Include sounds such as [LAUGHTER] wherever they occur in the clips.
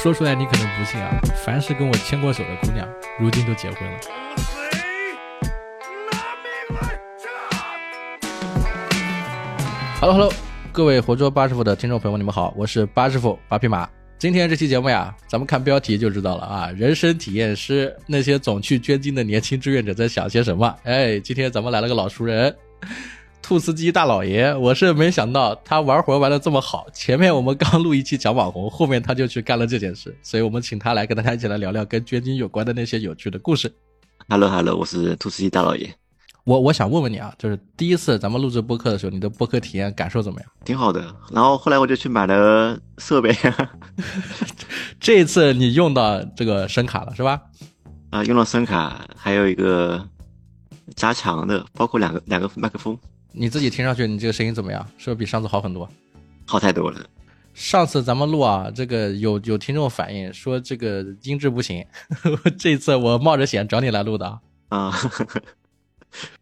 说出来你可能不信啊，凡是跟我牵过手的姑娘，如今都结婚了。Hello Hello，各位活捉八师傅的听众朋友们，你们好，我是八师傅八匹马。今天这期节目呀，咱们看标题就知道了啊，人生体验师，那些总去捐精的年轻志愿者在想些什么？哎，今天咱们来了个老熟人，兔司机大老爷。我是没想到他玩活玩的这么好，前面我们刚录一期讲网红，后面他就去干了这件事，所以我们请他来跟大家一起来聊聊跟捐精有关的那些有趣的故事。Hello Hello，我是兔司机大老爷，我我想问问你啊，就是第一次咱们录制播客的时候，你的播客体验感受怎么样？挺好的。然后后来我就去买了设备 [LAUGHS] [LAUGHS] 这一次你用到这个声卡了是吧？啊，用了声卡，还有一个加强的，包括两个两个麦克风，你自己听上去你这个声音怎么样？是不是比上次好很多？好太多了。上次咱们录啊，这个有有听众反映说这个音质不行，[LAUGHS] 这次我冒着险找你来录的啊。啊，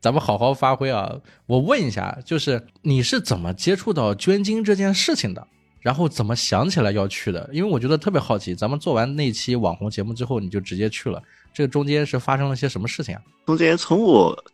咱们好好发挥啊！我问一下，就是你是怎么接触到捐精这件事情的？然后怎么想起来要去的？因为我觉得特别好奇。咱们做完那期网红节目之后，你就直接去了，这个中间是发生了些什么事情啊？中间从我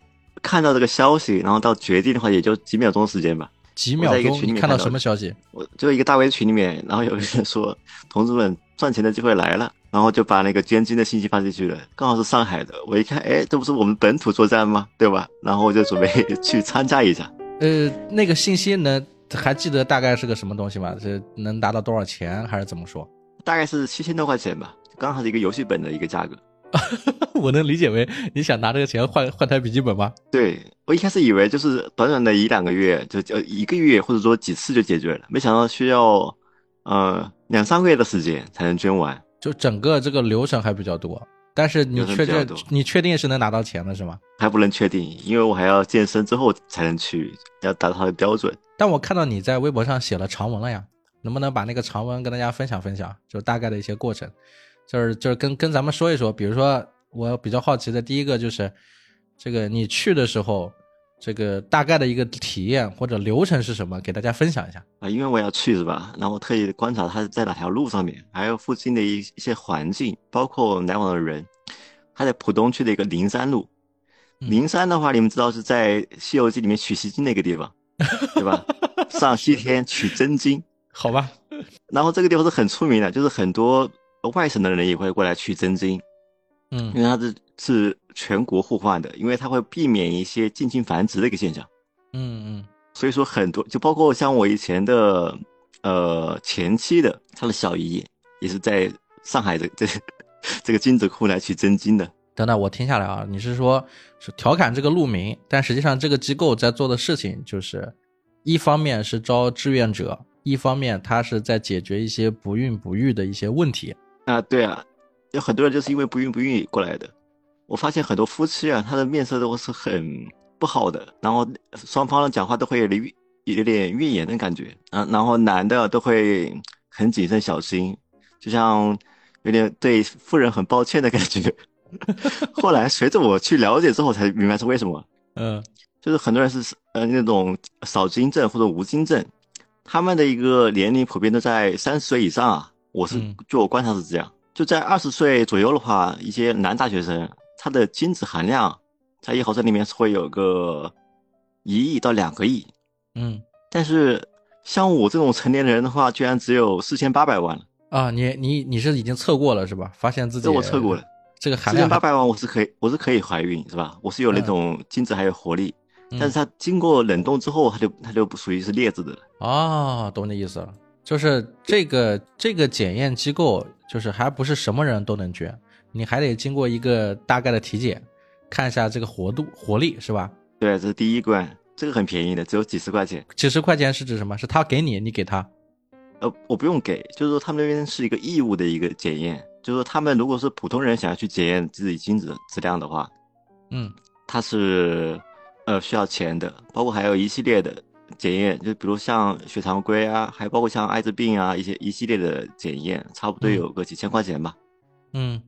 看到这个消息，然后到决定的话，也就几秒钟时间吧。几秒钟，看到面看到什么消息？我就一个大 V 群里面，然后有个人说：“同志们，赚钱的机会来了。”然后就把那个捐精的信息发进去了，刚好是上海的。我一看，哎，这不是我们本土作战吗？对吧？然后我就准备去参加一下。呃，那个信息能还记得大概是个什么东西吗？这能达到多少钱，还是怎么说？大概是七千多块钱吧，刚好是一个游戏本的一个价格。[LAUGHS] 我能理解为你想拿这个钱换换台笔记本吗？对我一开始以为就是短短的一两个月，就就一个月或者说几次就解决了，没想到需要呃两三个月的时间才能捐完。就整个这个流程还比较多，但是你确认比较多你确定是能拿到钱的是吗？还不能确定，因为我还要健身之后才能去，要达到它的标准。但我看到你在微博上写了长文了呀，能不能把那个长文跟大家分享分享？就大概的一些过程，就是就是跟跟咱们说一说。比如说，我比较好奇的第一个就是，这个你去的时候，这个大概的一个体验或者流程是什么，给大家分享一下。啊，因为我要去是吧？然后我特意观察它在哪条路上面，还有附近的一一些环境，包括来往的人。它在浦东区的一个灵山路，嗯灵山的话，你们知道是在《西游记》里面取西经那个地方，对吧？[LAUGHS] 上西天取真经，好吧，然后这个地方是很出名的，就是很多外省的人也会过来去真金，嗯因为它是是全国互换的，因为它会避免一些近亲繁殖的一个现象。嗯嗯所以说很多，就包括像我以前的呃前妻的，她的小姨也是在上海的这这个精子库来去真金的。等等，我听下来啊，你是说是调侃这个路名，但实际上这个机构在做的事情就是，一方面是招志愿者，一方面他是在解决一些不孕不育的一些问题。啊，对啊，有很多人就是因为不孕不育过来的。我发现很多夫妻啊，他的面色都是很不好的，然后双方的讲话都会有点怨有点怨言的感觉啊，然后男的都会很谨慎小心，就像有点对夫人很抱歉的感觉。[LAUGHS] 后来随着我去了解之后，才明白是为什么。嗯就是很多人是呃那种少精症或者无精症，他们的一个年龄普遍都在三十岁以上啊。我是嗯据我观察是这样，就在二十岁左右的话，一些男大学生他的精子含量在一毫升里面是会有个一亿到两个亿，嗯但是像我这种成年人的话，居然只有四千八百万了。啊，你你你是已经测过了是吧？发现自己这我测过了，这个含四量还千八百万我是可以我是可以怀孕是吧？我是有那嗯种精子还有活力，嗯但是它经过冷冻之后，它就它就不属于是劣质的了。哦，懂你意思了，就是这个这个检验机构，就是还不是什么人都能捐，你还得经过一个大概的体检，看一下这个活度活力是吧？对，这是第一关，这个很便宜的，只有几十块钱。几十块钱是指什么？是他给你，你给他。呃，我不用给，就是说他们那边是一个义务的一个检验，就是说他们如果是普通人想要去检验自己精子质量的话，嗯他是呃需要钱的，包括还有一系列的检验，就比如像血常规啊，还包括像艾滋病啊一些一系列的检验，差不多嗯有个几千块钱吧，嗯，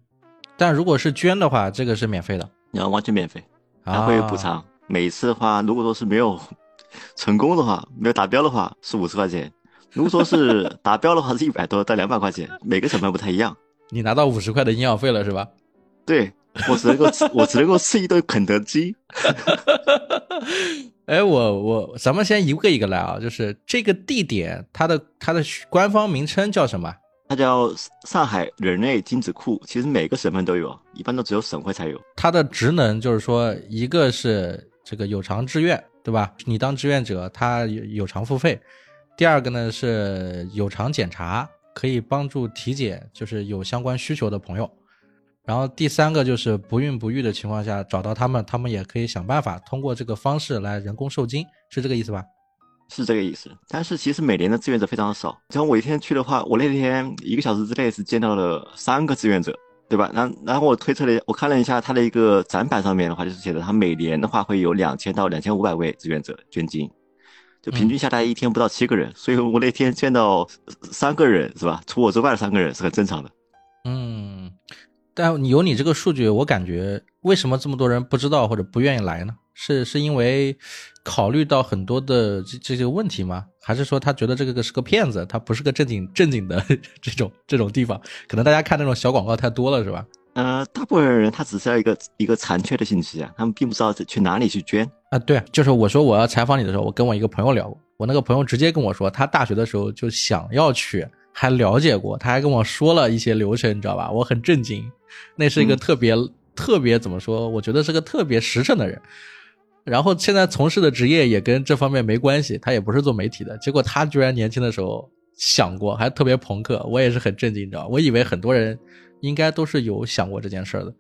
但如果是捐的话，这个是免费的，然后完全免费，它啊会补偿。每次的话，如果说是没有 [LAUGHS] 成功的话，没有达标的话，是五十块钱；如果说是达标的话，是一百多到两百块钱，每个省份不太一样。[LAUGHS] 你拿到五十块的营养费了是吧？对我只能够吃，我只能够吃一顿肯德基。[LAUGHS] 哎，我我，咱们先一个一个来啊，就是这个地点，它的它的官方名称叫什么？它叫上海人类精子库，其实每个省份都有，一般都只有省会才有。它的职能就是说，一个是这个有偿志愿，对吧？你当志愿者，他有有偿付费；第二个呢是有偿检查，可以帮助体检，就是有相关需求的朋友。然后第三个就是不孕不育的情况下找到他们，他们也可以想办法通过这个方式来人工受精，是这个意思吧？是这个意思。但是其实每年的志愿者非常少。像我一天去的话，我那天一个小时之内是见到了三个志愿者，对吧？然然后我推测了，我看了一下他的一个展板上面的话，就是写的他每年的话会有两千到两千五百位志愿者捐精，就平均下来一天不到七个人。所以我那天见到三个人，是吧？除我之外的三个人是很正常的。嗯。但有你这个数据，我感觉为什么这么多人不知道或者不愿意来呢？是是因为考虑到很多的这这些问题吗？还是说他觉得这个是个骗子，他不是个正经正经的 [LAUGHS] 这种这种地方？可能大家看那种小广告太多了，是吧？呃，大部分人他只是要一个一个残缺的信息啊，他们并不知道去哪里去捐啊。对，就是我说我要采访你的时候，我跟我一个朋友聊过，我那个朋友直接跟我说，他大学的时候就想要去。还了解过，他还跟我说了一些流程，你知道吧？我很震惊，那是一个特别特别怎么说？我觉得是个特别实诚的人。然后现在从事的职业也跟这方面没关系，他也不是做媒体的。结果他居然年轻的时候想过，还特别朋克，我也是很震惊，你知道？我以为很多人应该都是有想过这件事的，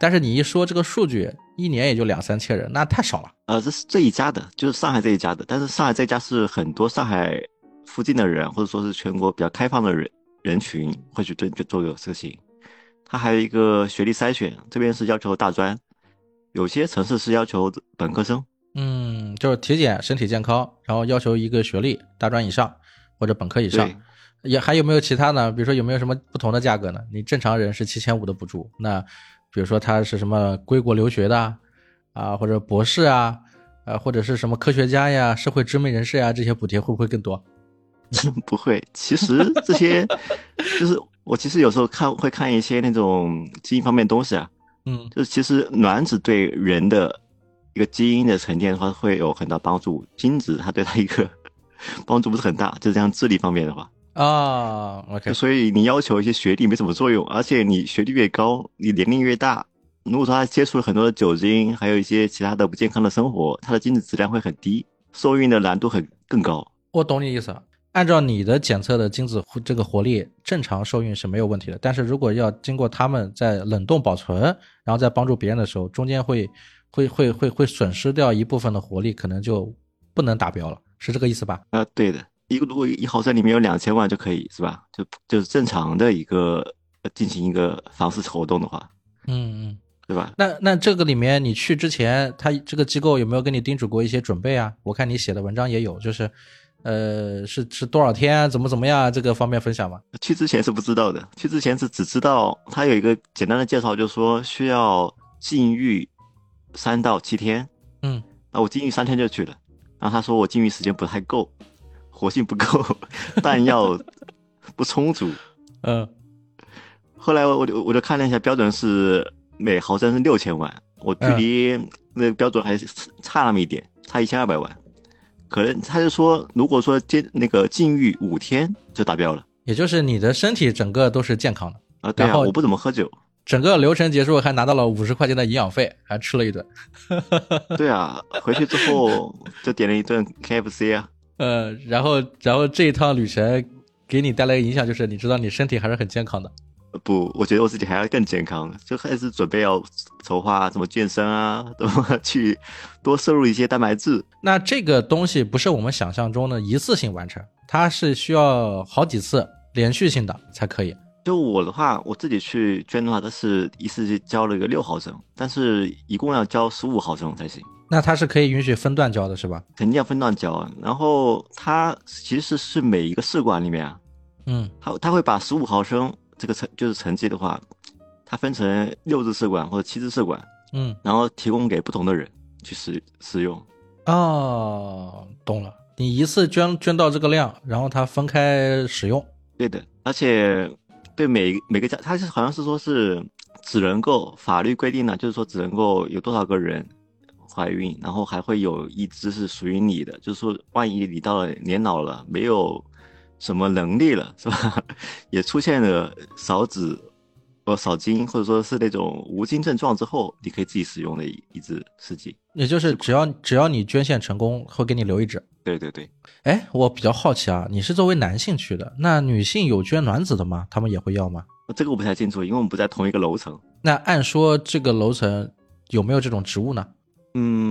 但是你一说这个数据，一年也就两三千人，那太少了。呃，这是这一家的，就是上海这一家的，但是上海这家是很多上海。附近的人，或者说是全国比较开放的人人群，会去做就做个事情。他还有一个学历筛选，这边是要求大专，有些城市是要求本科生。嗯，就是体检身体健康，然后要求一个学历大专以上或者本科以上。也还有没有其他呢？比如说有没有什么不同的价格呢？你正常人是七千五的补助，那比如说他是什么归国留学的啊，或者博士啊，啊或者是什么科学家呀、社会知名人士呀，这些补贴会不会更多？[LAUGHS] 不会，其实这些就是我其实有时候看会看一些那种基因方面东西啊，嗯，就是其实卵子对人的一个基因的沉淀的话会有很大帮助，精子它对它一个 [LAUGHS] 帮助不是很大，就这样智力方面的话啊，OK，所以你要求一些学历没什么作用，而且你学历越高，你年龄越大，如果说他接触了很多的酒精，还有一些其他的不健康的生活，他的精子质量会很低，受孕的难度很更高。我懂你意思。按照你的检测的精子这个活力，正常受孕是没有问题的。但是如果要经过他们在冷冻保存，然后再帮助别人的时候，中间会会会会会损失掉一部分的活力，可能就不能达标了，是这个意思吧？啊，对的，一个如果一毫升里面有两千万就可以，是吧？就就是正常的一个进行一个房事活动的话，嗯嗯，对吧？那那这个里面你去之前，他这个机构有没有跟你叮嘱过一些准备啊？我看你写的文章也有，就是。呃，是是多少天？怎么怎么样？这个方面分享吗？去之前是不知道的，去之前是只知道他有一个简单的介绍，就是说需要禁欲三到七天。嗯，那我禁欲三天就去了，然后他说我禁欲时间不太够，活性不够，[LAUGHS] 弹药不充足。[LAUGHS] 嗯，后来我就我就看了一下，标准是每毫升是六千万，我距离那个标准还是差那么一点，差一千二百万。可能他就说，如果说禁那个禁欲五天就达标了，也就是你的身体整个都是健康的啊。对啊，我不怎么喝酒，整个流程结束还拿到了五十块钱的营养费，还吃了一顿。[LAUGHS] 对啊，回去之后就点了一顿 KFC 啊。呃，然后然后这一趟旅程给你带来的影响就是，你知道你身体还是很健康的。不，我觉得我自己还要更健康，就开始准备要筹划怎么健身啊，[LAUGHS] 怎么去多摄入一些蛋白质。那这个东西不是我们想象中的一次性完成，它是需要好几次连续性的才可以。就我的话，我自己去捐的话，它是一次就交了一个六毫升，但是一共要交十五毫升才行。那它是可以允许分段交的，是吧？肯定要分段交。然后它其实是每一个试管里面啊，嗯，它它会把十五毫升。这个成就是成绩的话，它分成六支试管或者七支试管，嗯，然后提供给不同的人去使使用。哦，懂了。你一次捐捐到这个量，然后它分开使用。对的，而且对每每个家，它是好像是说是只能够法律规定呢，就是说只能够有多少个人怀孕，然后还会有一只是属于你的，就是说万一你到了年老了，没有什么能力了，[LAUGHS] 是吧？[LAUGHS] 也出现了少子。或少精，或者说是那种无精症状之后，你可以自己使用的一一支试剂，也就是只要只要你捐献成功，会给你留一支。对对对。哎，我比较好奇啊，你是作为男性去的，那女性有捐卵子的吗？他们也会要吗？这个我不太清楚，因为我们不在同一个楼层。那按说这个楼层有没有这种植物呢？嗯，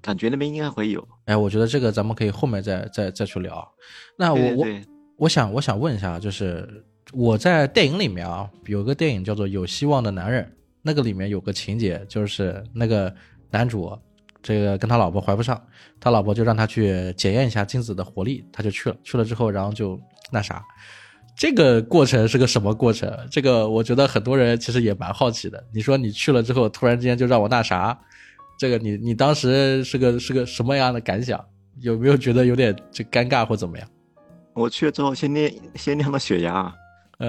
感觉那边应该会有。哎，我觉得这个咱们可以后面再再再去聊。那我我我想我想问一下，就是。我在电影里面啊，有个电影叫做《有希望的男人》，那个里面有个情节，就是那个男主，这个跟他老婆怀不上，他老婆就让他去检验一下精子的活力，他就去了，去了之后，然后就那啥，这个过程是个什么过程？这个我觉得很多人其实也蛮好奇的。你说你去了之后，突然之间就让我那啥，这个你你当时是个是个什么样的感想？有没有觉得有点这尴尬或怎么样？我去了之后，先量先量了血压。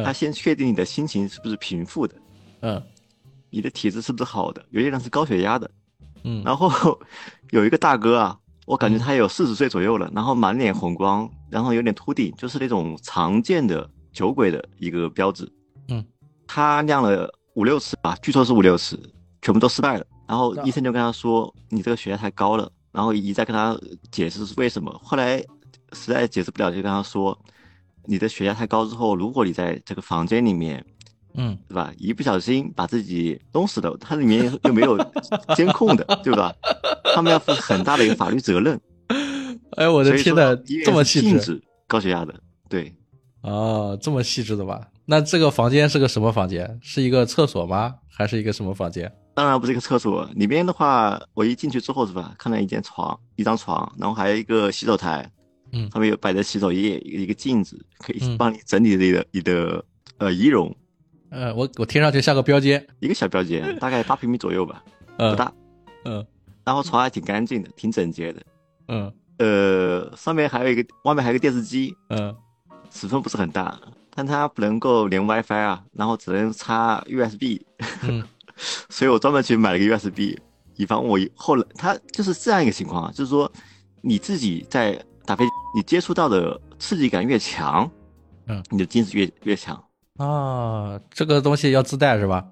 他先确定你的心情是不是平复的，嗯，你的体质是不是好的？有些人是高血压的，嗯，[LAUGHS] 然后有一个大哥啊，我感觉他有四十岁左右了，然后满脸红光，然后有点秃顶，就是那种常见的酒鬼的一个标志，嗯，他量了五六次吧，据说是五六次，全部都失败了，然后医生就跟他说你这个血压太高了，然后一再跟他解释是为什么，后来实在解释不了，就跟他说。你的血压太高之后，如果你在这个房间里面，嗯，对吧？一不小心把自己弄死了，它里面 [LAUGHS] 又没有监控的，对吧？他们要负很大的一个法律责任。哎，我的天呐，这么细致，高血压的，对，哦，这么细致的吧？那这个房间是个什么房间？是一个厕所吗？还是一个什么房间？当然不是一个厕所，里面的话，我一进去之后是吧，看到一间床，一张床，然后还有一个洗手台。嗯，上面有摆着洗手液，一个镜子，可以帮你整理你的你的呃仪容。呃，我我听上去像个标间，一个小标间，大概八平米左右吧，不大。嗯，然后床还挺干净的，挺整洁的。嗯，呃，上面还有一个，外面还有个电视机。嗯，尺寸不是很大，但它不能够连 WiFi 啊，然后只能插 USB。嗯，[LAUGHS] 所以我专门去买了个 USB，以防我后来它就是这样一个情况啊，就是说你自己在。打飞，你接触到的刺激感越强，嗯，你的精子越越强啊。这个东西要自带是吧？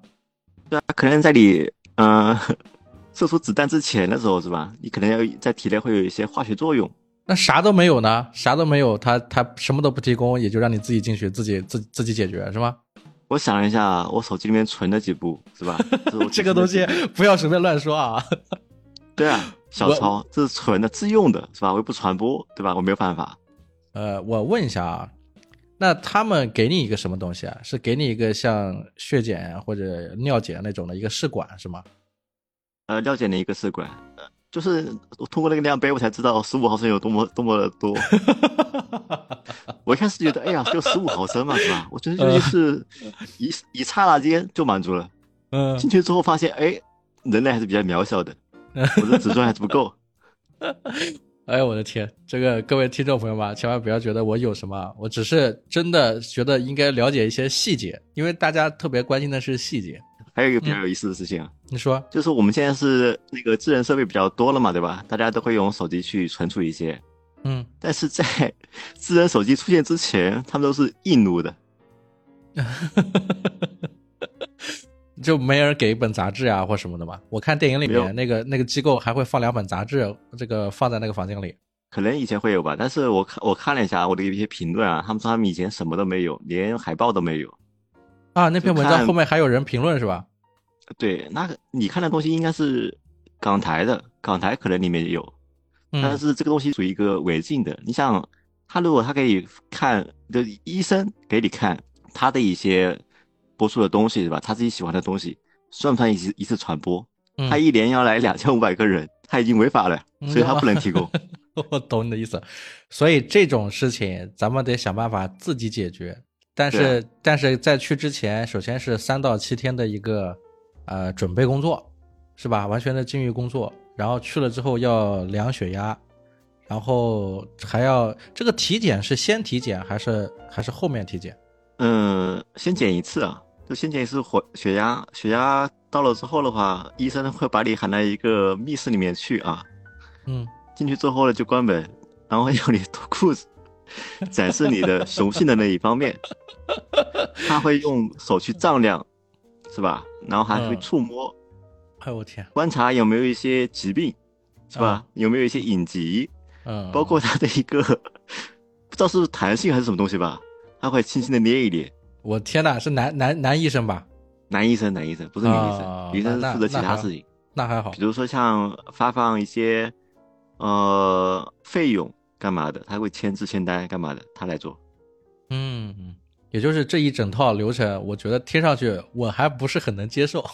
对啊，可能在你嗯射出子弹之前的时候是吧？你可能要在体内会有一些化学作用。那啥都没有呢？啥都没有，他他什么都不提供，也就让你自己进去，自己自自己解决是吗？我想了一下，我手机里面存了几部是吧？这 [LAUGHS] 个东西不要随便乱说啊。[LAUGHS] 对啊。小抄，这是存的自用的，是吧？我又不传播，对吧？我没有办法。呃，我问一下啊，那他们给你一个什么东西啊？是给你一个像血检或者尿检那种的一个试管是吗？呃，尿检的一个试管，就是我通过那个量杯，我才知道十五毫升有多么多么的多。[LAUGHS] 我一开始觉得，哎呀，就十五毫升嘛，是吧？我觉得就是一一刹那间就满足了。嗯。进去之后发现，哎，人类还是比较渺小的。我的尺寸还是不够。[LAUGHS] 哎呦我的天！这个各位听众朋友们，千万不要觉得我有什么，我只是真的觉得应该了解一些细节，因为大家特别关心的是细节。还有一个比较有意思的事情啊，你说，就是我们现在是那个智能设备比较多了嘛，对吧？大家都会用手机去存储一些。嗯。但是在 [LAUGHS] 智能手机出现之前，他们都是硬录的。[LAUGHS] 就没人给一本杂志啊，或什么的嘛？我看电影里面那个那个机构还会放两本杂志，这个放在那个房间里。可能以前会有吧，但是我看我看了一下我的一些评论啊，他们说他们以前什么都没有，连海报都没有。啊，那篇文章后面还有人评论是吧？对，那个你看的东西应该是港台的，港台可能里面有，但是这个东西属于一个违禁的。你想，他如果他可以看，就医生给你看他的一些。播出的东西是吧？他自己喜欢的东西，算不算一次一次传播？他一年要来两千五百个人，他已经违法了，所以他不能提供。[LAUGHS] 我懂你的意思，所以这种事情咱们得想办法自己解决。但是，但是在去之前，首先是三到七天的一个呃准备工作，是吧？完全的禁欲工作。然后去了之后要量血压，然后还要这个体检是先体检还是还是后面体检？嗯，先检一次啊，就先检一次火血压，血压到了之后的话，医生会把你喊到一个密室里面去啊，嗯，进去之后呢就关门，然后要你脱裤子，展示你的雄性的那一方面，他会用手去丈量，是吧？然后还会嗯触摸，哎我天，观察有没有一些疾病，是吧？有没有一些隐疾，嗯，包括它的一个 [LAUGHS] 不知道是弹性还是什么东西吧，他会轻轻的捏一捏。我天呐，是男男男医生吧？男医生，男医生不是女医生，哦女医生是负责其他事情，那还好比，如说像发放一些呃费用干嘛的，他会签字签单干嘛的，他来做。嗯，嗯也就是这一整套流程，我觉得听上去我还不是很能接受。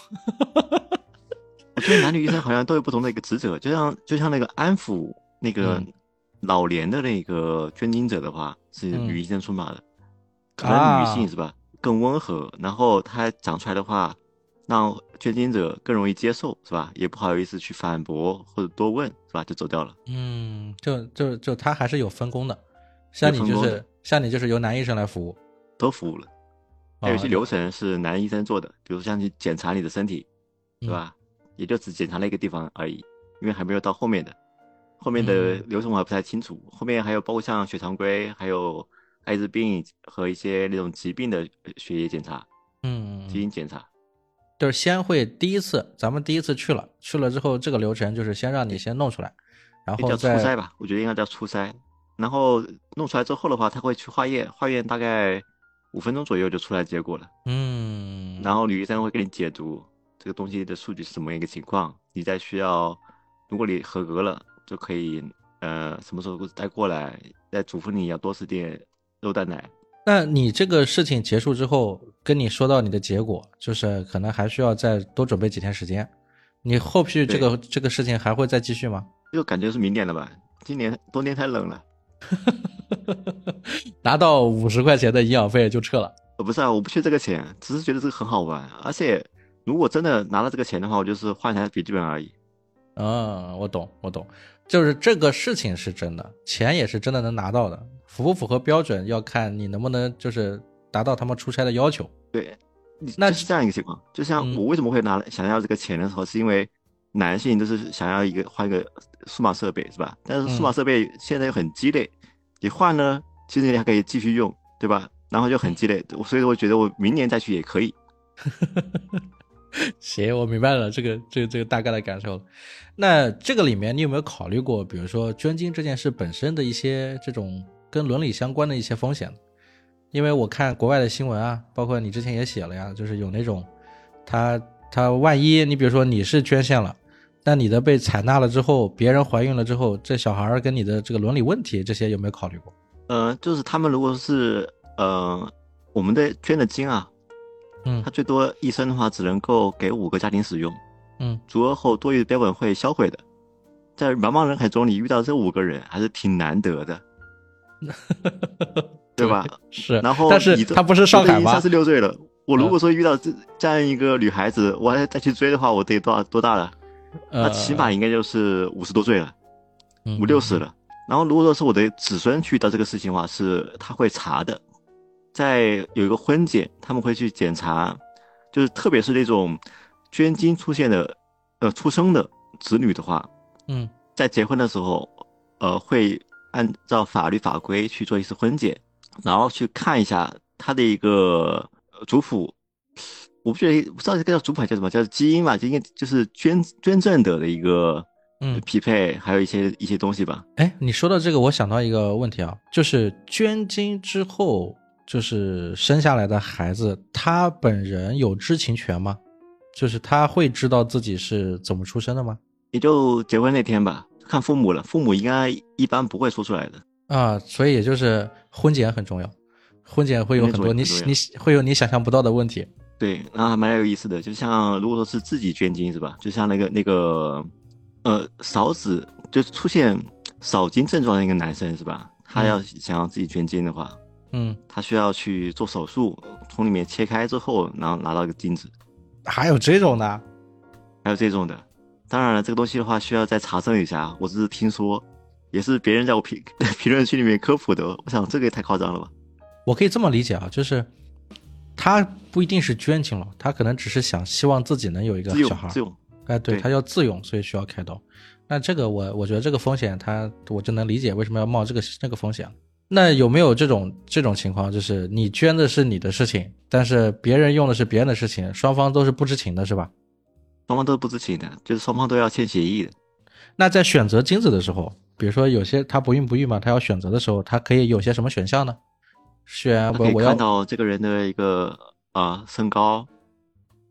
我觉得男女医生好像都有不同的一个职责，就像就像那个安抚那个嗯老年的那个捐精者的话，是嗯女医生出马的，可啊能女性是吧更温和，然后她讲出来的话，让捐精者更容易接受是吧？也不好意思去反驳或者多问是吧？就走掉了。嗯，就就就他还是有分工的，像你就是像你就是由男医生来服务，都服务了。还有一些啊流程是男医生做的，比如像去检查你的身体，嗯是吧？也就只检查那个地方而已，因为还没有到后面的，后面的嗯流程我还不太清楚。后面还有包括像血常规，还有艾滋病和一些那种疾病的呃血液检查、嗯，基因检查。就是先会第一次，咱们第一次去了，去了之后这个流程就是先让你先弄出来，然后叫初筛吧，我觉得应该叫初筛。然后弄出来之后的话，他会去化验，化验大概五分钟左右就出来结果了。嗯，然后女医生会给你解读这个东西的数据是什么一个情况，你再需要，如果你合格了，就可以呃什么时候再过来，再嘱咐你要多吃点肉蛋奶。那你这个事情结束之后，跟你说到你的结果，就是可能还需要再多准备几天时间。你后续这个这个事情还会再继续吗？就感觉是明年了吧？今年冬天太冷了。[LAUGHS] 拿到五十块钱的营养费就撤了。呃，不是啊，我不缺这个钱，只是觉得这个很好玩。而且如果真的拿到这个钱的话，我就是换台笔记本而已。嗯，我懂，我懂，就是这个事情是真的，钱也是真的能拿到的，符不符合标准要看你能不能就是达到他们出差的要求。对，你那是这样一个情况。就像嗯我为什么会拿想要这个钱的时候，是因为男性都是想要一个换一个数码设备，是吧？但是数码嗯设备现在又很鸡肋，你换呢，其实你还可以继续用，对吧？然后就很鸡肋，所以我觉得我明年再去也可以。[LAUGHS] 行，我明白了这个这个这个大概的感受了。那这个里面你有没有考虑过，比如说捐精这件事本身的一些这种跟伦理相关的一些风险？因为我看国外的新闻啊，包括你之前也写了呀，就是有那种他他万一你比如说你是捐献了，但你的被采纳了之后，别人怀孕了之后，这小孩儿跟你的这个伦理问题，这些有没有考虑过？呃，就是他们如果是呃我们的捐的精啊，嗯他最多一生的话只能够给五个家庭使用，嗯足额后多余的标本会销毁的。在茫茫人海中，你遇到这五个人还是挺难得的，[LAUGHS] 对吧？是，然后但是他不是上海吗三？十六岁了，我如嗯果说遇到这这样一个女孩子，我还再去追的话，我得多少多大了？那呃，起码应该就是五十多岁了，嗯五六十了。然后如果说是我的子孙去遇到这个事情的话，是他会查的，在有一个婚检，他们会去检查，就是特别是那种捐精出现的呃出生的子女的话，嗯在结婚的时候，呃，会按照法律法规去做一次婚检，然后去看一下他的一个呃族谱。我不觉得不知道这个叫主板叫什么，叫基因吧，就应该就是捐捐赠者的一个嗯匹配，还有一些一些东西吧。哎，你说到这个，我想到一个问题啊，就是捐精之后，就是生下来的孩子，他本人有知情权吗？就是他会知道自己是怎么出生的吗？也就结婚那天吧，看父母了，父母应该一般不会说出来的。啊，所以也就是婚检很重要，婚检会有很多你你会有你想象不到的问题。对，然后还蛮有意思的，就像如果说是自己捐精是吧？就像那个那个呃少子就是出现少精症状的一个男生是吧？他要想要自己捐精的话，嗯，他需要去做手术，从里面切开之后，然后拿到一个精子，还有这种的，还有这种的。当然了，这个东西的话需要再查证一下，我只是听说，也是别人在我评 [LAUGHS] 评论区里面科普的。我想这个也太夸张了吧？我可以这么理解啊，就是他不一定是捐精了，他可能只是想希望自己能有一个小孩用，自用，哎，对对他要自用，所以需要开刀。那这个我我觉得这个风险他我就能理解为什么要冒这个这个风险。那有没有这种这种情况，就是你捐的是你的事情，但是别人用的是别人的事情，双方都是不知情的，是吧？双方都是不知情的，就是双方都要签协议的。那在选择精子的时候，比如说有些他不孕不育嘛，他要选择的时候，他可以有些什么选项呢？选他可以我我要看到这个人的一个啊、身高，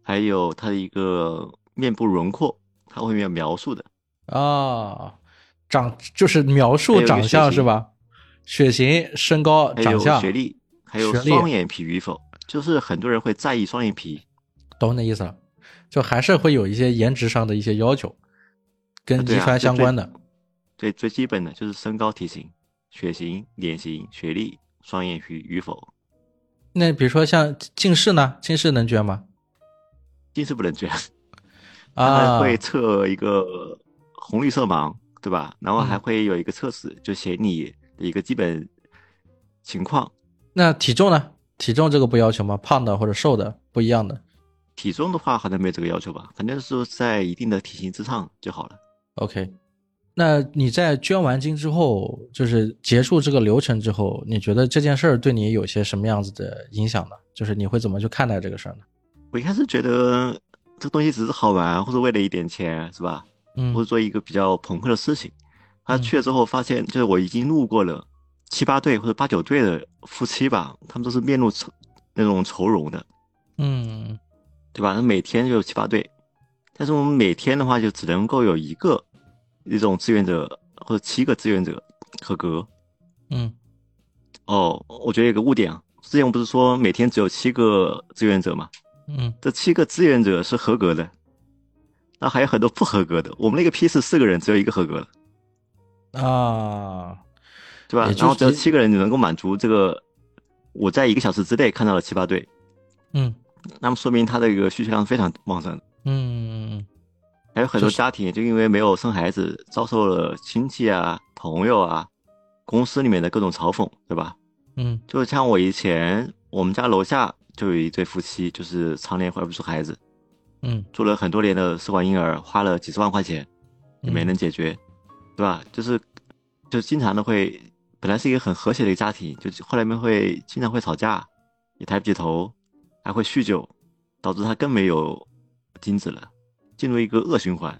还有他的一个面部轮廓，他会有描述的。啊，长就是描述长相是吧？血型、身高、长相，学历，还有双眼皮与否，就是很多人会在意双眼皮。懂你的意思了，就还是会有一些颜值上的一些要求，跟遗传相关的。对最基本的就是身高、体型、血型、脸型、学历、双眼皮与否。那比如说像近视呢？近视能捐吗？近视不能捐，[LAUGHS] 啊还，会测一个红绿色盲，对吧？然后还嗯会有一个测试，就写你的一个基本情况。那体重呢？体重这个不要求吗？胖的或者瘦的不一样的。体重的话好像没有这个要求吧，反正是在一定的体型之上就好了。OK，那你在捐完精之后，就是结束这个流程之后，你觉得这件事儿对你有些什么样子的影响呢？就是你会怎么去看待这个事儿呢？我一开始觉得这个东西只是好玩，或者为了一点钱，是吧？嗯或者做一个比较朋克的事情。他嗯去了之后，发现就是我已经路过了七八对或者八九对的夫妻吧，他们都是面露愁那种愁容的，嗯对吧？那每天就有七八对，但是我们每天的话就只能够有一个一种志愿者或者七个志愿者合格。嗯哦，我觉得有个误点啊，之前我不是说每天只有七个志愿者吗？嗯这七个志愿者是合格的，那还有很多不合格的。我们那个批是四个人，只有一个合格的，啊，对吧也？就是然后只有七个人你能够满足这个，我在一个小时之内看到了七八对，嗯那么说明他的一个需求量非常旺盛。嗯还有很多家庭就因为没有生孩子，遭受了亲戚啊、朋友啊、公司里面的各种嘲讽，对吧？嗯就像我以前我们家楼下就有一对夫妻，就是常年怀不出孩子，嗯做了很多年的试管婴儿，花了几十万块钱也没能解决，对吧？就是就经常的会，本来是一个很和谐的一个家庭，就后来面会经常会吵架，也抬不起头，还会酗酒，导致他更没有精子了，进入一个恶循环。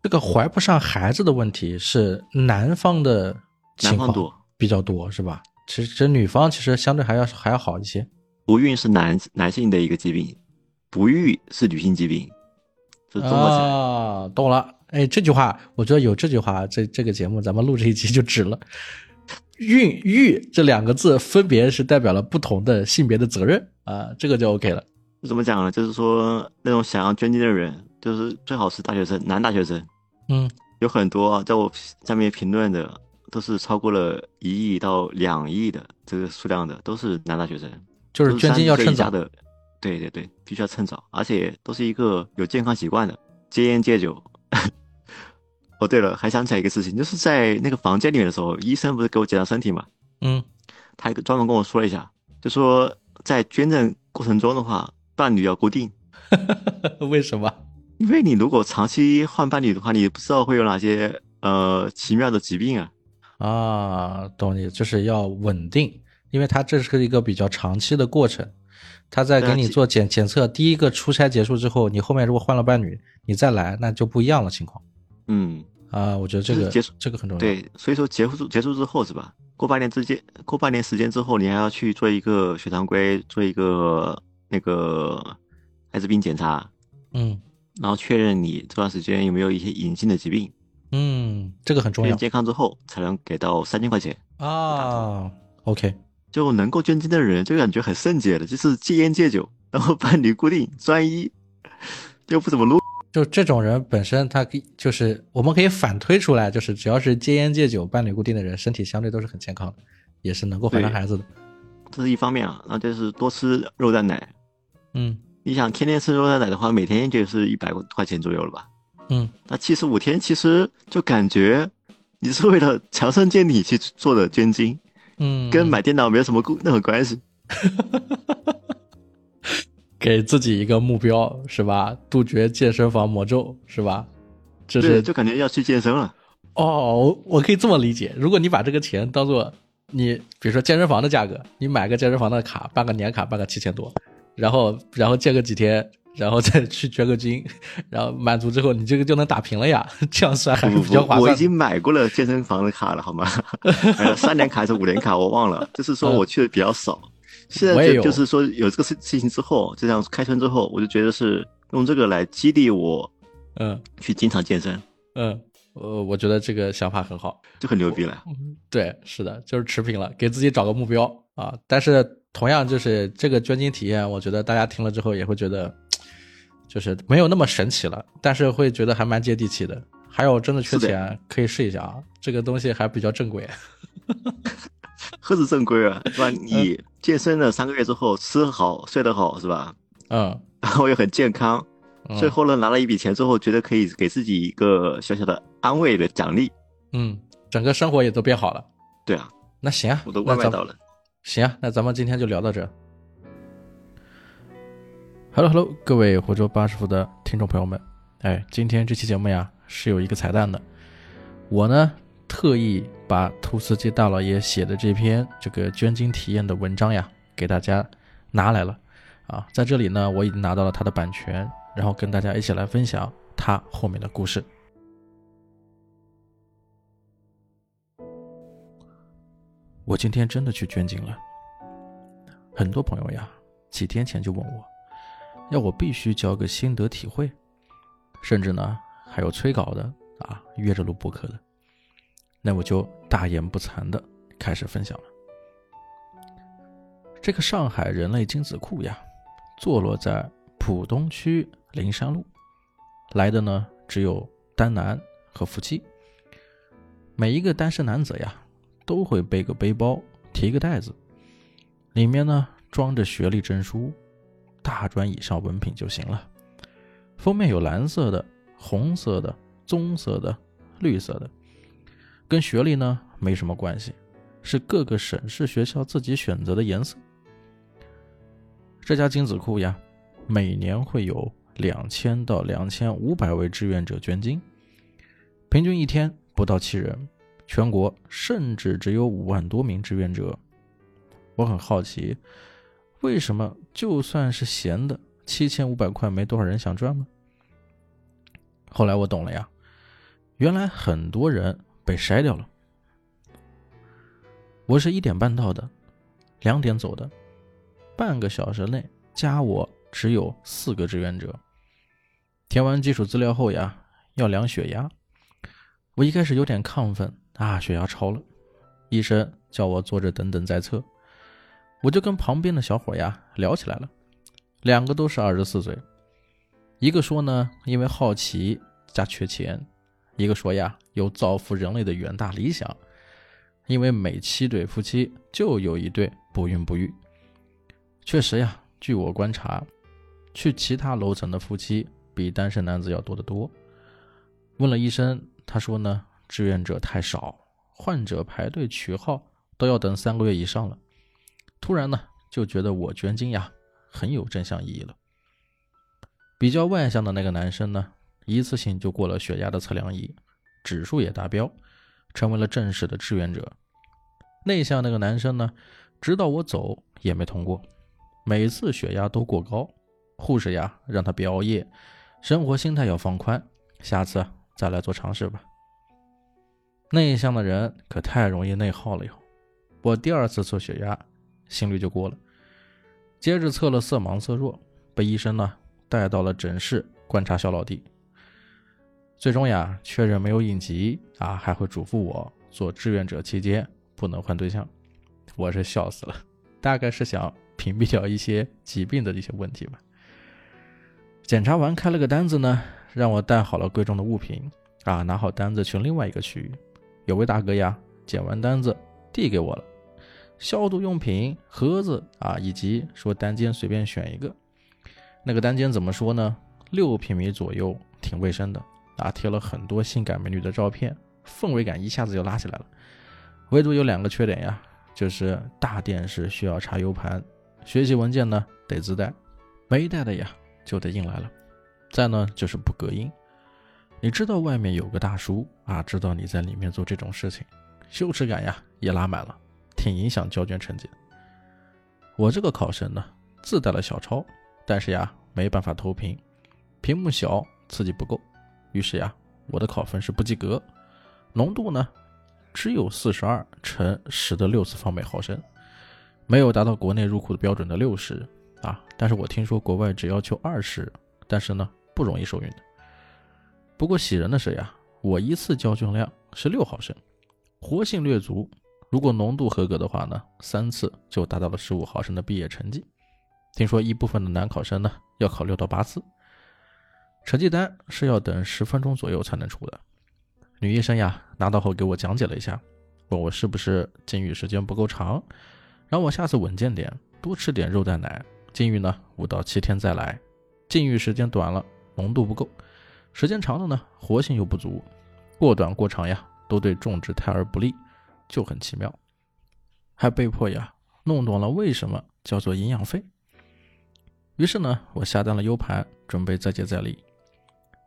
这个怀不上孩子的问题是男方的情况多比较多是吧？其实这女方其实相对还要还要好一些。不孕是男男性的一个疾病，不育是女性疾病，这综合起来。啊，懂了。哎，这句话，我觉得有这句话，这这个节目咱们录这一集就值了。孕育这两个字分别是代表了不同的性别的责任啊，这个就 OK 了。怎么讲呢？就是说那种想要捐精的人，就是最好是大学生，男大学生，嗯。有很多啊在我下面评论的都是超过了一亿到两亿的这个数量的，都是男大学生，就是捐精要趁早30岁以下的，对对对，必须要趁早，而且都是一个有健康习惯的，戒烟戒酒。[LAUGHS] 哦，对了，还想起来一个事情，就是在那个房间里面的时候，医生不是给我检查身体嘛，嗯。他还专门跟我说了一下，就说在捐赠过程中的话，伴侣要固定，[LAUGHS] 为什么？因为你如果长期换伴侣的话，你不知道会有哪些呃奇妙的疾病啊。啊，懂你，就是要稳定，因为它这是一个比较长期的过程。他在给你做检检测，第一个出差结束之后，你后面如果换了伴侣，你再来，那就不一样了情况嗯，啊。我觉得这个结束这个很重要。，对，所以说结束结束之后是吧？过半年之间，过半年时间之后，你还要去做一个血常规，做一个那个艾滋病检查，嗯然后确认你这段时间有没有一些隐性的疾病，嗯，这个很重要健康之后才能给到三千块钱。啊。OK，就能够捐精的人，就感觉很圣洁的，就是戒烟戒酒，然后伴侣固定，专一，又不怎么撸。就这种人本身，他可以就是我们可以反推出来，就是只要是戒烟戒酒、伴侣固定的人，身体相对都是很健康的，也是能够怀上孩子的。这是一方面啊，然后就是多吃肉蛋奶。嗯你想天天吃肉蛋奶的话，每天就是一百块钱左右了吧？嗯那七十五天其实就感觉你是为了强身健体去做的捐精，嗯，跟买电脑没有什么任何关系。[LAUGHS] 给自己一个目标是吧？杜绝健身房魔咒是吧？这是就感觉要去健身了。哦，我可以这么理解。如果你把这个钱当做你，比如说健身房的价格，你买个健身房的卡，办个年卡，办个七千多，然后然后健个几天，然后再去捐个精，然后满足之后，你这个就能打平了呀。这样算还是比较划算。我已经买过了健身房的卡了，好吗？三年卡还是五年卡，我忘了。就是说我去的比较少。现在就就是说有这个事事情之后，就像开春之后，我就觉得是用这个来激励我，嗯，去经常健身，嗯，呃，我觉得这个想法很好，就很牛逼了。对，是的，就是持平了，给自己找个目标啊。但是同样就是这个捐精体验，我觉得大家听了之后也会觉得，[TSK] 就是没有那么神奇了，但是会觉得还蛮接地气的。还有真的缺钱可以试一下啊，这个东西还比较正规。[LAUGHS] 何止正规啊，是吧？你健身了三个月之后，吃好睡得好，是吧？嗯，然后又很健康，最后呢拿了一笔钱之后，觉得可以给自己一个小小的安慰的奖励。嗯，整个生活也都变好了。对啊，那行啊，我都外卖到了。行啊，那咱们今天就聊到这。Hello Hello，各位活捉八师傅的听众朋友们，哎，今天这期节目呀是有一个彩蛋的，我呢。特意把兔斯基大老爷写的这篇这个捐精体验的文章呀，给大家拿来了，啊，在这里呢，我已经拿到了他的版权，然后跟大家一起来分享他后面的故事。我今天真的去捐精了，很多朋友呀，几天前就问我，要我必须交个心得体会，甚至呢，还有催稿的啊，约着录播客的。那我就大言不惭的开始分享了。这个上海人类精子库呀，坐落在浦东区灵山路，来的呢只有单男和夫妻。每一个单身男子呀，都会背个背包，提个袋子，里面呢装着学历证书，大专以上文凭就行了。封面有蓝色的、红色的、棕色的、绿色的。跟学历呢没什么关系，是各个省市学校自己选择的颜色。这家精子库呀，每年会有两千到两千五百位志愿者捐精，平均一天不到七人，全国甚至只有五万多名志愿者。我很好奇，为什么就算是闲的七千五百块，没多少人想赚吗？后来我懂了呀，原来很多人。被筛掉了。我是一点半到的，两点走的，半个小时内加我只有四个志愿者。填完基础资料后呀，要量血压。我一开始有点亢奋啊，血压超了，医生叫我坐着等等再测。我就跟旁边的小伙呀聊起来了，两个都是二十四岁，一个说呢，因为好奇加缺钱。一个说呀，有造福人类的远大理想，因为每七对夫妻就有一对不孕不育。确实呀，据我观察，去其他楼层的夫妻比单身男子要多得多。问了医生，他说呢，志愿者太少，患者排队取号都要等三个月以上了。突然呢，就觉得我捐精呀很有正向意义了。比较外向的那个男生呢？一次性就过了血压的测量仪，指数也达标，成为了正式的志愿者。内向那个男生呢，直到我走也没通过，每次血压都过高。护士呀，让他别熬夜，生活心态要放宽，下次再来做尝试吧。内向的人可太容易内耗了哟。我第二次测血压，心率就过了，接着测了色盲色弱，被医生呢带到了诊室观察小老弟。最终呀，确认没有隐疾啊，还会嘱咐我做志愿者期间不能换对象，我是笑死了，大概是想屏蔽掉一些疾病的一些问题吧。检查完开了个单子呢，让我带好了贵重的物品啊，拿好单子去另外一个区域。有位大哥呀，捡完单子递给我了，消毒用品盒子啊，以及说单间随便选一个。那个单间怎么说呢？六平米左右，挺卫生的。啊，贴了很多性感美女的照片，氛围感一下子就拉起来了。唯独有两个缺点呀，就是大电视需要插 U 盘，学习文件呢得自带，没带的呀就得硬来了。再呢就是不隔音，你知道外面有个大叔啊，知道你在里面做这种事情，羞耻感呀也拉满了，挺影响交卷成绩的。我这个考生呢自带了小抄，但是呀没办法投屏，屏幕小刺激不够，于是呀我的考分是不及格，浓度呢只有四十二乘十的六次方每毫升，没有达到国内入库的标准的六十啊，但是我听说国外只要求二十，但是呢。不容易受孕的。不过喜人的是呀，我一次交菌量是六毫升，活性略足。如果浓度合格的话呢，三次就达到了十五毫升的毕业成绩。听说一部分的男考生呢要考六到八次，成绩单是要等十分钟左右才能出的。女医生呀拿到后给我讲解了一下，问我是不是禁欲时间不够长，让我下次稳健点，多吃点肉蛋奶，禁欲呢五到七天再来，禁欲时间短了。浓度不够，时间长了呢，活性又不足，过短过长呀，都对种植胎儿不利，就很奇妙。还被迫呀，弄懂了为什么叫做营养费。于是呢，我下单了 U 盘，准备再接再厉。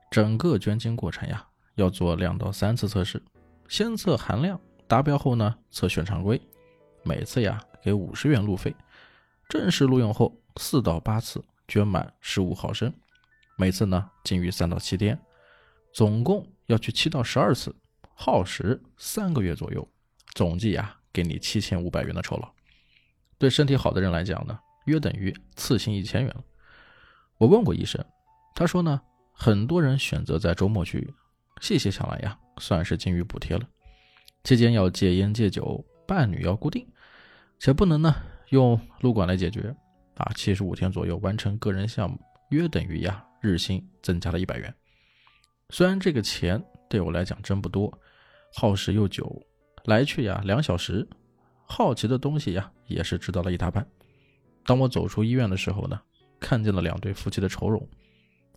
整个捐精过程呀，要做两到三次测试，先测含量达标后呢，测血常规，每次呀给五十元路费。正式录用后，四到八次捐满十五毫升。每次呢，禁欲三到七天，总共要去七到十二次，耗时三个月左右，总计呀，给你七千五百元的酬劳。对身体好的人来讲呢，约等于次薪一千元。我问过医生，他说呢，很多人选择在周末去，细细想来呀，算是禁欲补贴了。期间要戒烟戒酒，伴侣要固定，且不能呢用撸管来解决。啊，七十五天左右完成个人项目，约等于呀。日薪增加了一百元，虽然这个钱对我来讲真不多，耗时又久，来去呀两小时，好奇的东西呀也是知道了一大半。当我走出医院的时候呢，看见了两对夫妻的愁容，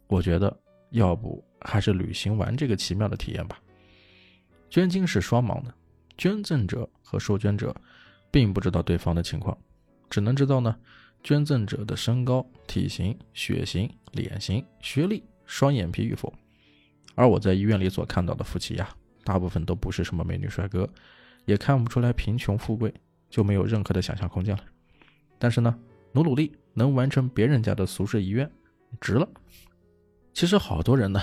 我觉得要不还是旅行完这个奇妙的体验吧。捐精是双盲的，捐赠者和受捐者并不知道对方的情况，只能知道呢。捐赠者的身高、体型、血型、脸型、学历、双眼皮与否，而我在医院里所看到的夫妻呀，大部分都不是什么美女帅哥，也看不出来贫穷富贵，就没有任何的想象空间了。但是呢，努努力能完成别人家的俗世遗愿，值了。其实好多人呢，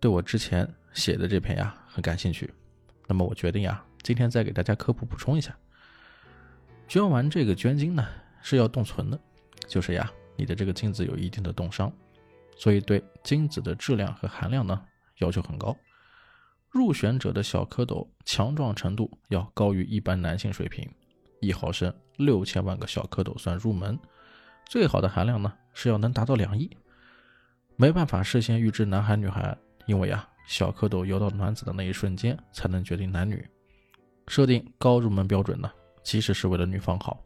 对我之前写的这篇呀很感兴趣，那么我决定呀，今天再给大家科普补充一下。捐完这个捐精呢，是要冻存的。就是呀，你的这个精子有一定的冻伤，所以对精子的质量和含量呢要求很高。入选者的小蝌蚪强壮程度要高于一般男性水平，一毫升六千万个小蝌蚪算入门。最好的含量呢是要能达到两亿。没办法事先预知男孩女孩，因为呀，小蝌蚪游到卵子的那一瞬间才能决定男女。设定高入门标准呢，其实是为了女方好。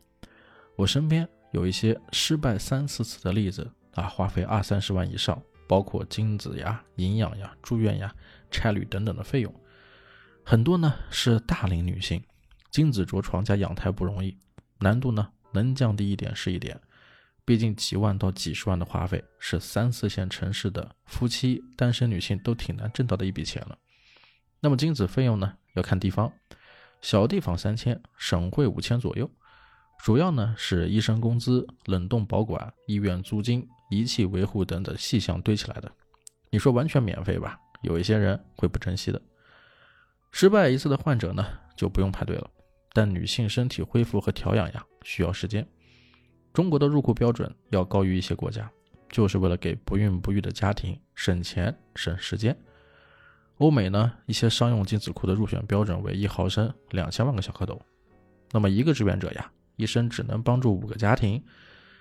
我身边。有一些失败三四次的例子啊，花费二三十万以上，包括精子呀、营养呀、住院呀、差旅等等的费用。很多呢是大龄女性，精子着床加养胎不容易，难度呢能降低一点是一点。毕竟几万到几十万的花费，是三四线城市的夫妻单身女性都挺难挣到的一笔钱了。那么精子费用呢，要看地方，小地方三千，省会五千左右。主要呢是医生工资、冷冻保管、医院租金、仪器维护等等细项堆起来的。你说完全免费吧？有一些人会不珍惜的。失败一次的患者呢就不用排队了。但女性身体恢复和调养呀需要时间。中国的入库标准要高于一些国家，就是为了给不孕不育的家庭省钱省时间。欧美呢一些商用精子库的入选标准为一毫升两千万个小蝌蚪，那么一个志愿者呀。一生只能帮助五个家庭，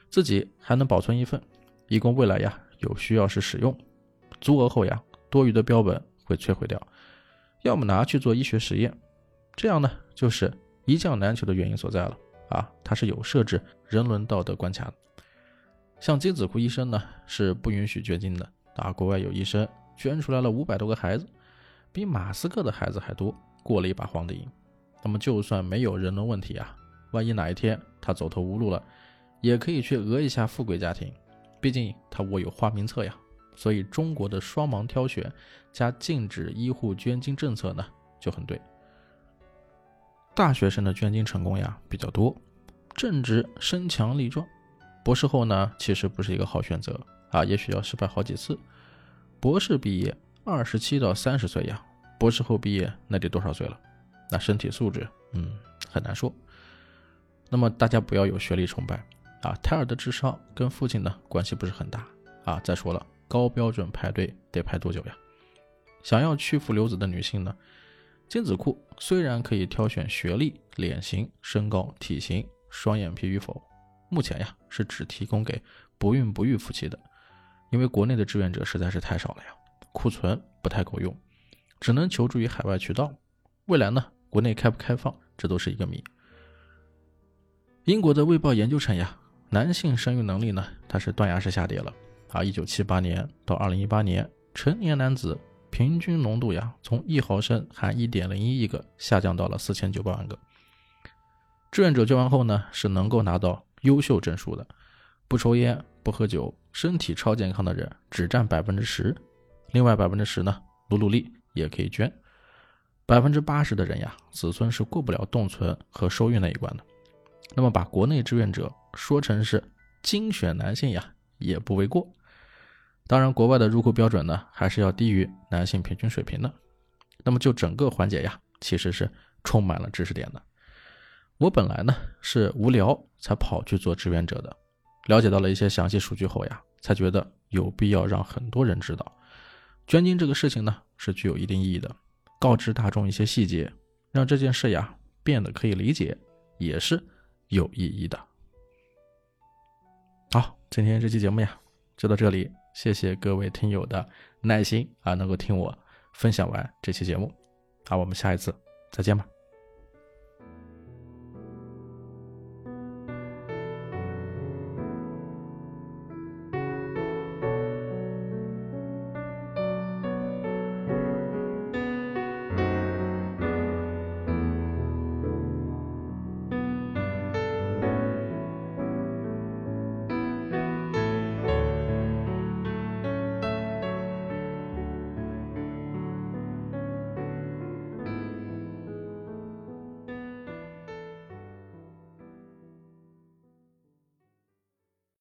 自己还能保存一份，以供未来呀有需要时使用。足额后呀，多余的标本会摧毁掉，要么拿去做医学实验。这样呢，就是一将难求的原因所在了啊！它是有设置人伦道德关卡的。像精子库医生呢，是不允许捐精的啊！国外有医生捐出来了五百多个孩子，比马斯克的孩子还多过了一把黄的瘾。那么就算没有人伦问题啊，万一哪一天他走投无路了，也可以去讹一下富贵家庭，毕竟他握有花名册呀。所以中国的双盲挑选加禁止医护捐精政策呢就很对。大学生的捐精成功呀比较多，正值身强力壮。博士后呢其实不是一个好选择啊，也许要失败好几次。博士毕业二十七到三十岁呀，博士后毕业那得多少岁了？那身体素质，嗯，很难说。那么大家不要有学历崇拜啊，胎儿的智商跟父亲呢关系不是很大啊。再说了，高标准排队得排多久呀？想要去父留子的女性呢，精子库虽然可以挑选学历、脸型、身高、体型、双眼皮与否，目前呀是只提供给不孕不育夫妻的，因为国内的志愿者实在是太少了呀，库存不太够用，只能求助于海外渠道。未来呢？国内开不开放，这都是一个谜。英国的卫报研究称呀，男性生育能力呢，它是断崖式下跌了啊！一九七八年到二零一八年，成年男子平均浓度呀，从一毫升含一点零一亿个下降到了四千九百万个。志愿者捐完后呢，是能够拿到优秀证书的，不抽烟不喝酒，身体超健康的人只占百分之十，另外百分之十呢，努努力也可以捐。百分之八十的人呀，子孙是过不了冻存和受孕那一关的。那么把国内志愿者说成是精选男性呀，也不为过。当然，国外的入库标准呢，还是要低于男性平均水平的。那么就整个环节呀，其实是充满了知识点的。我本来呢是无聊才跑去做志愿者的，了解到了一些详细数据后呀，才觉得有必要让很多人知道，捐精这个事情呢是具有一定意义的。告知大众一些细节，让这件事呀变得可以理解，也是有意义的。好，今天这期节目呀就到这里，谢谢各位听友的耐心啊，能够听我分享完这期节目。啊，我们下一次再见吧。